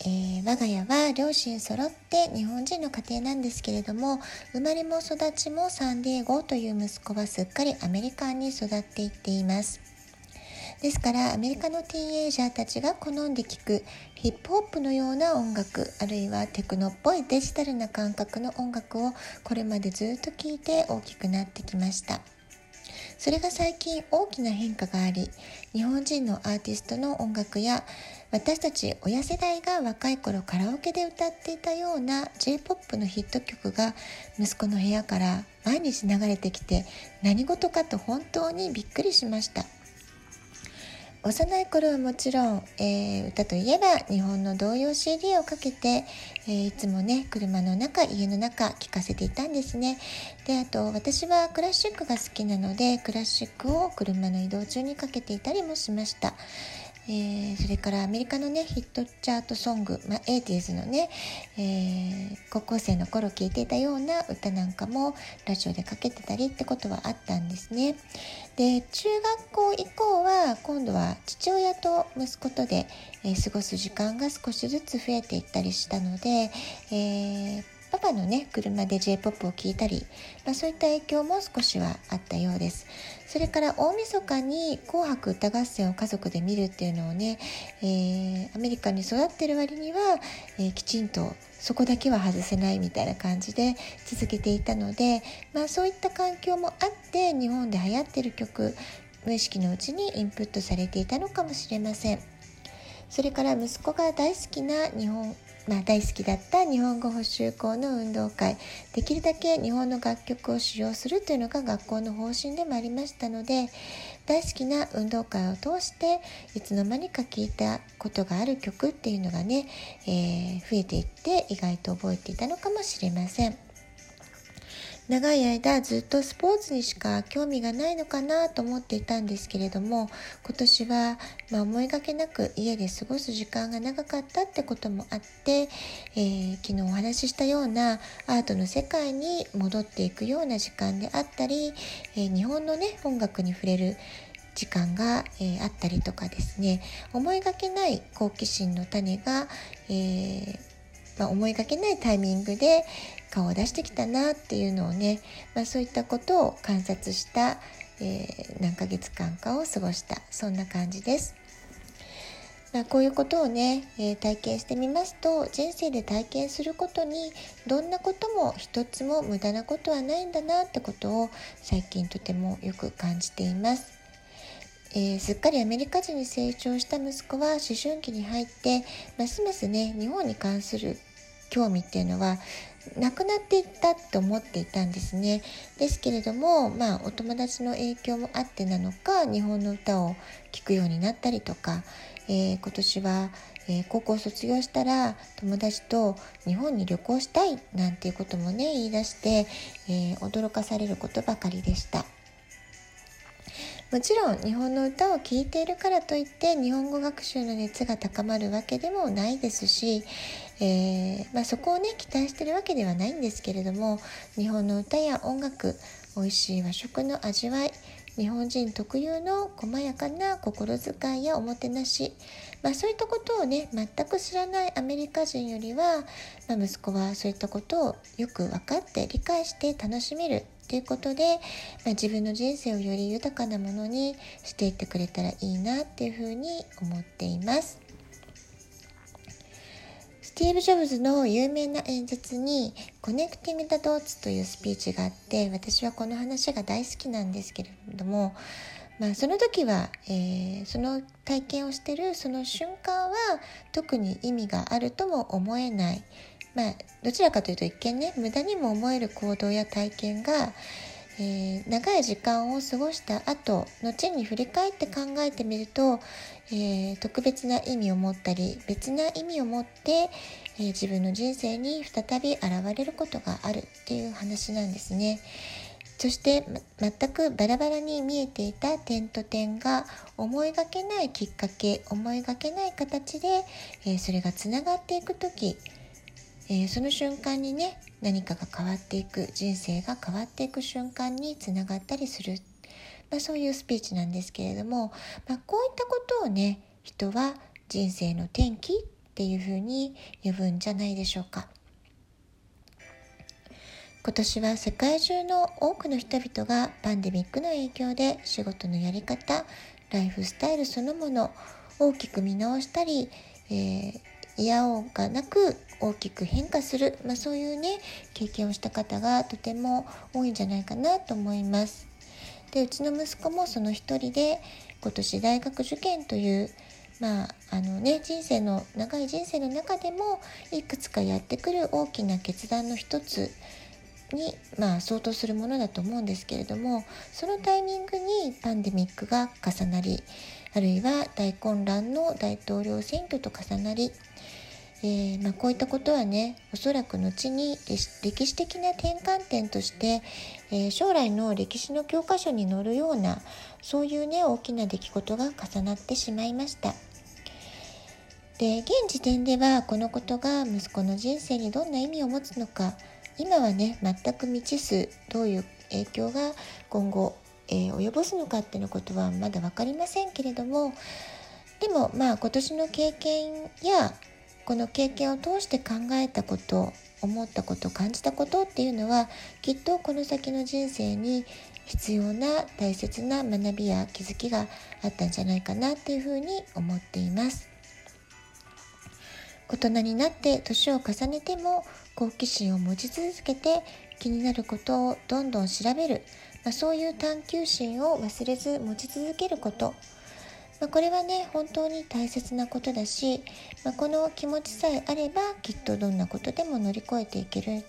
えー、我が家は両親揃って日本人の家庭なんですけれども生まれも育ちもサンディエゴという息子はすっかりアメリカンに育っていっています。ですからアメリカのティーンエイジャーたちが好んで聴くヒップホップのような音楽あるいはテクノっぽいデジタルな感覚の音楽をこれまでずっと聴いて大きくなってきました。それが最近大きな変化があり日本人のアーティストの音楽や私たち親世代が若い頃カラオケで歌っていたような J-POP のヒット曲が息子の部屋から毎日流れてきて何事かと本当にびっくりしました。幼い頃はもちろん、えー、歌といえば日本の童謡 CD をかけて、えー、いつもね車の中家の中聴かせていたんですね。であと私はクラシックが好きなのでクラシックを車の移動中にかけていたりもしました。えー、それからアメリカのねヒットチャートソング、まあ、80s のね、えー、高校生の頃聴いていたような歌なんかもラジオでかけてたりってことはあったんですね。で中学校以降は今度は父親と息子とで、えー、過ごす時間が少しずつ増えていったりしたので、えーパパのね車で J-POP を聴いたり、まあ、そういった影響も少しはあったようですそれから大晦日に「紅白歌合戦」を家族で見るっていうのをね、えー、アメリカに育ってる割には、えー、きちんとそこだけは外せないみたいな感じで続けていたので、まあ、そういった環境もあって日本で流行ってる曲無意識のうちにインプットされていたのかもしれません。それから息子が大好きな日本まあ、大好きだった日本語補習校の運動会できるだけ日本の楽曲を使用するというのが学校の方針でもありましたので大好きな運動会を通していつの間にか聴いたことがある曲っていうのがね、えー、増えていって意外と覚えていたのかもしれません。長い間ずっとスポーツにしか興味がないのかなと思っていたんですけれども今年は、まあ、思いがけなく家で過ごす時間が長かったってこともあって、えー、昨日お話ししたようなアートの世界に戻っていくような時間であったり、えー、日本のね音楽に触れる時間が、えー、あったりとかですね。思いがけない好奇心の種が、えーま、思いがけないタイミングで顔を出してきたなっていうのをね、まあ、そういったことを観察した、えー、何ヶ月間かを過ごしたそんな感じです。まあ、こういうことをね、えー、体験してみますと人生で体験することにどんなことも一つも無駄なことはないんだなってことを最近とてもよく感じています。えー、すっかりアメリカ人に成長した息子は思春期に入ってますますね日本に関する興味っていうのはなくなっていったと思っていたんですねですけれどもまあお友達の影響もあってなのか日本の歌を聴くようになったりとか、えー、今年は、えー、高校卒業したら友達と日本に旅行したいなんていうこともね言い出して、えー、驚かされることばかりでした。もちろん日本の歌を聴いているからといって日本語学習の熱が高まるわけでもないですし、えー、まあ、そこをね期待してるわけではないんですけれども日本の歌や音楽美味しい和食の味わい日本人特有の細やかな心遣いやおもてなし、まあ、そういったことをね全く知らないアメリカ人よりは、まあ、息子はそういったことをよく分かって理解して楽しめるということで、まあ、自分の人生をより豊かなものにしていってくれたらいいなっていうふうに思っています。スティーブ・ジョブズの有名な演説に「コネクティミタ・ドーツ」というスピーチがあって私はこの話が大好きなんですけれども、まあ、その時は、えー、その体験をしてるその瞬間は特に意味があるとも思えないまあ、どちらかというと一見ね無駄にも思える行動や体験が、えー、長い時間を過ごした後後に振り返って考えてみると、えー、特別な意味を持ったり別な意味を持って、えー、自分の人生に再び現れることがあるっていう話なんですね。そして全くバラバラに見えていた点と点が思いがけないきっかけ思いがけない形で、えー、それがつながっていく時、えー、その瞬間にね何かが変わっていく人生が変わっていく瞬間につながったりする、まあ、そういうスピーチなんですけれども、まあ、こういったことをね人は人生の転機っていうふうに呼ぶんじゃないでしょうか。今年は世界中の多くの人々がパンデミックの影響で仕事のやり方ライフスタイルそのもの大きく見直したり、えー、嫌おうがなく大きく変化する、まあ、そういうね経験をした方がとても多いんじゃないかなと思います。でうちの息子もその一人で今年大学受験というまああのね人生の長い人生の中でもいくつかやってくる大きな決断の一つに、まあ、相当するものだと思うんですけれどもそのタイミングにパンデミックが重なりあるいは大混乱の大統領選挙と重なり、えー、まあ、こういったことはねおそらく後に歴史的な転換点として、えー、将来の歴史の教科書に載るようなそういうね大きな出来事が重なってしまいました。で現時点ではこのことが息子の人生にどんな意味を持つのか今はね全く未知数どういう影響が今後、えー、及ぼすのかっていうことはまだ分かりませんけれどもでもまあ今年の経験やこの経験を通して考えたこと思ったこと感じたことっていうのはきっとこの先の人生に必要な大切な学びや気づきがあったんじゃないかなっていうふうに思っています。大人になって年を重ねても好奇心を持ち続けて気になることをどんどん調べる、まあ、そういう探求心を忘れず持ち続けること、まあ、これはね本当に大切なことだし、まあ、この気持ちさえあればきっとどんなことでも乗り越えていける、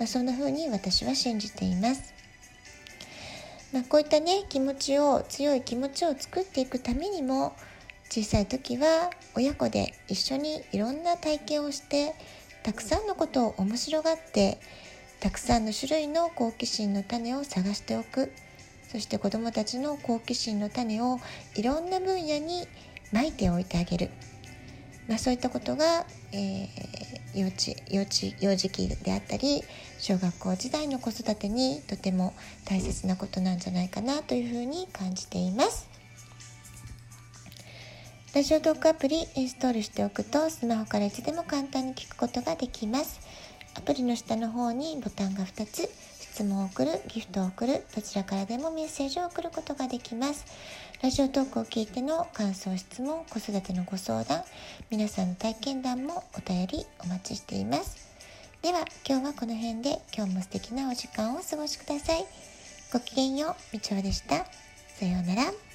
まそんな風に私は信じています。まこういったね気持ちを強い気持ちを作っていくためにも小さい時は親子で一緒にいろんな体験をしてたくさんのことを面白がってたくさんの種類の好奇心の種を探しておくそして子どもたちの好奇心の種をいろんな分野にまいておいてあげる、まあ、そういったことが、えー、幼稚幼稚幼児期であったり小学校時代の子育てにとても大切なことなんじゃないかなというふうに感じています。ラジオトークアプリインストールしておくとスマホからいつでも簡単に聞くことができます。アプリの下の方にボタンが2つ、質問を送る、ギフトを送る、どちらからでもメッセージを送ることができます。ラジオトークを聞いての感想、質問、子育てのご相談、皆さんの体験談もお便りお待ちしています。では今日はこの辺で今日も素敵なお時間をお過ごしください。ごきげんよう、みちおでした。さようなら。